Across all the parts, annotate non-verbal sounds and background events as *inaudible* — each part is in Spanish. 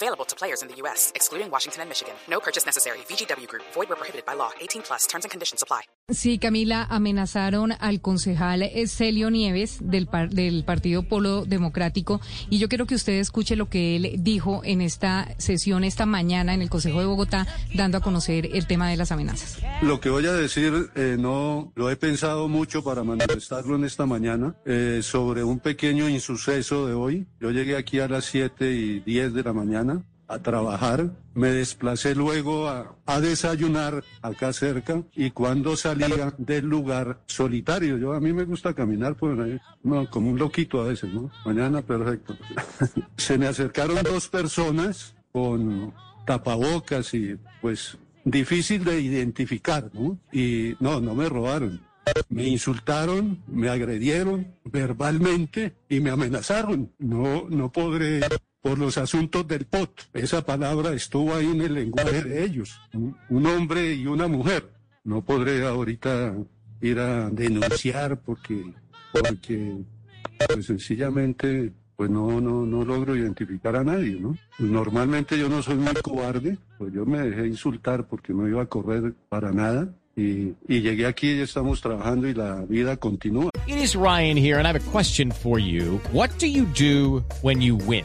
Available to players in the U.S., excluding Washington and Michigan. No purchase necessary. VGW Group. Void where prohibited by law. 18 plus. Terms and conditions apply. Sí, Camila, amenazaron al concejal Celio Nieves del, par- del Partido Polo Democrático y yo quiero que usted escuche lo que él dijo en esta sesión esta mañana en el Consejo de Bogotá, dando a conocer el tema de las amenazas. Lo que voy a decir eh, no lo he pensado mucho para manifestarlo en esta mañana eh, sobre un pequeño insuceso de hoy. Yo llegué aquí a las 7 y 10 de la mañana a trabajar, me desplacé luego a, desayunar acá cerca y cuando salía del lugar solitario, yo a mí me gusta caminar ahí, no, como un loquito a veces, ¿no? Mañana perfecto. *laughs* Se me acercaron dos personas con tapabocas y pues difícil de identificar, ¿no? Y no, no me robaron. Me insultaron, me agredieron verbalmente y me amenazaron. No, no podré por los asuntos del POT. Esa palabra estuvo ahí en el lenguaje de ellos. Un, hombre y una mujer. No podré ahorita ir a denunciar porque, porque pues sencillamente pues no, no, no logro identificar a nadie, ¿no? Pues normalmente yo no soy muy cobarde, pues yo me dejé insultar porque no iba a correr para nada y, y llegué aquí y estamos trabajando y la vida continúa. It is Ryan here, and I have a question for you. What do you do when you win?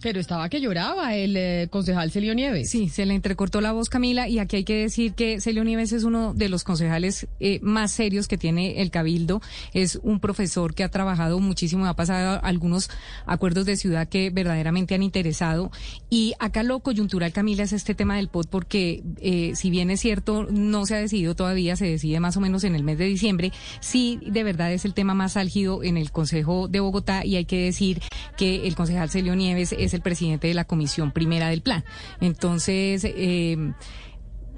Pero estaba que lloraba el eh, concejal Celio Nieves. Sí, se le entrecortó la voz, Camila, y aquí hay que decir que Celio Nieves es uno de los concejales eh, más serios que tiene el Cabildo. Es un profesor que ha trabajado muchísimo, ha pasado algunos acuerdos de ciudad que verdaderamente han interesado. Y acá lo coyuntural, Camila, es este tema del POT, porque eh, si bien es cierto, no se ha decidido todavía, se decide más o menos en el mes de diciembre, sí, de verdad es el tema más álgido en el Consejo de Bogotá y hay que decir que el concejal Celio Nieves es el presidente de la comisión primera del plan. Entonces, eh,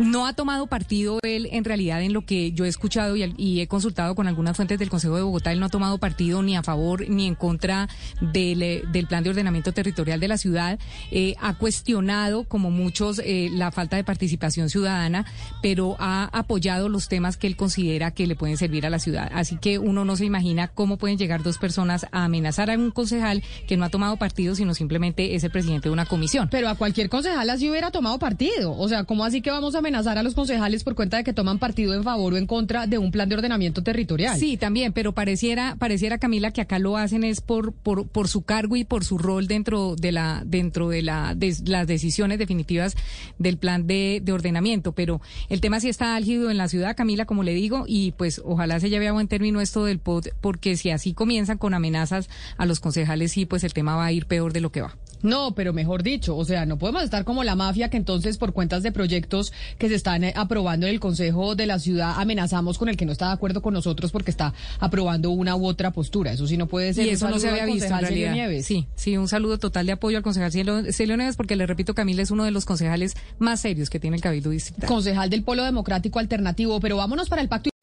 no ha tomado partido él en realidad en lo que yo he escuchado y, he consultado con algunas fuentes del Consejo de Bogotá. Él no ha tomado partido ni a favor ni en contra del, del plan de ordenamiento territorial de la ciudad. Eh, ha cuestionado, como muchos, eh, la falta de participación ciudadana, pero ha apoyado los temas que él considera que le pueden servir a la ciudad. Así que uno no se imagina cómo pueden llegar dos personas a amenazar a un concejal que no ha tomado partido, sino simplemente es el presidente de una comisión. Pero a cualquier concejal así hubiera tomado partido. O sea, ¿cómo así que vamos a a los concejales por cuenta de que toman partido en favor o en contra de un plan de ordenamiento territorial. Sí, también, pero pareciera, pareciera Camila que acá lo hacen es por, por, por su cargo y por su rol dentro de la, dentro de la, de las decisiones definitivas del plan de, de ordenamiento. Pero el tema sí está álgido en la ciudad, Camila, como le digo, y pues ojalá se lleve a buen término esto del POT, porque si así comienzan con amenazas a los concejales, sí, pues el tema va a ir peor de lo que va. No, pero mejor dicho, o sea, no podemos estar como la mafia que entonces por cuentas de proyectos que se están eh, aprobando en el Consejo de la Ciudad amenazamos con el que no está de acuerdo con nosotros porque está aprobando una u otra postura. Eso sí no puede ser. Y eso no se había visto en realidad. Nieves. Sí, sí, un saludo total de apoyo al concejal Celio Nieves porque le repito, Camila es uno de los concejales más serios que tiene el Cabildo Distrital. Concejal del Polo Democrático Alternativo, pero vámonos para el pacto.